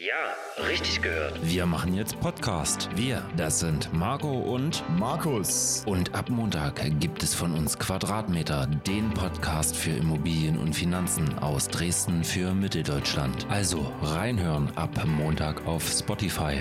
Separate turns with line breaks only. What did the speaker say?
Ja, richtig gehört.
Wir machen jetzt Podcast. Wir, das sind Marco und
Markus.
Und ab Montag gibt es von uns Quadratmeter, den Podcast für Immobilien und Finanzen aus Dresden für Mitteldeutschland. Also reinhören ab Montag auf Spotify.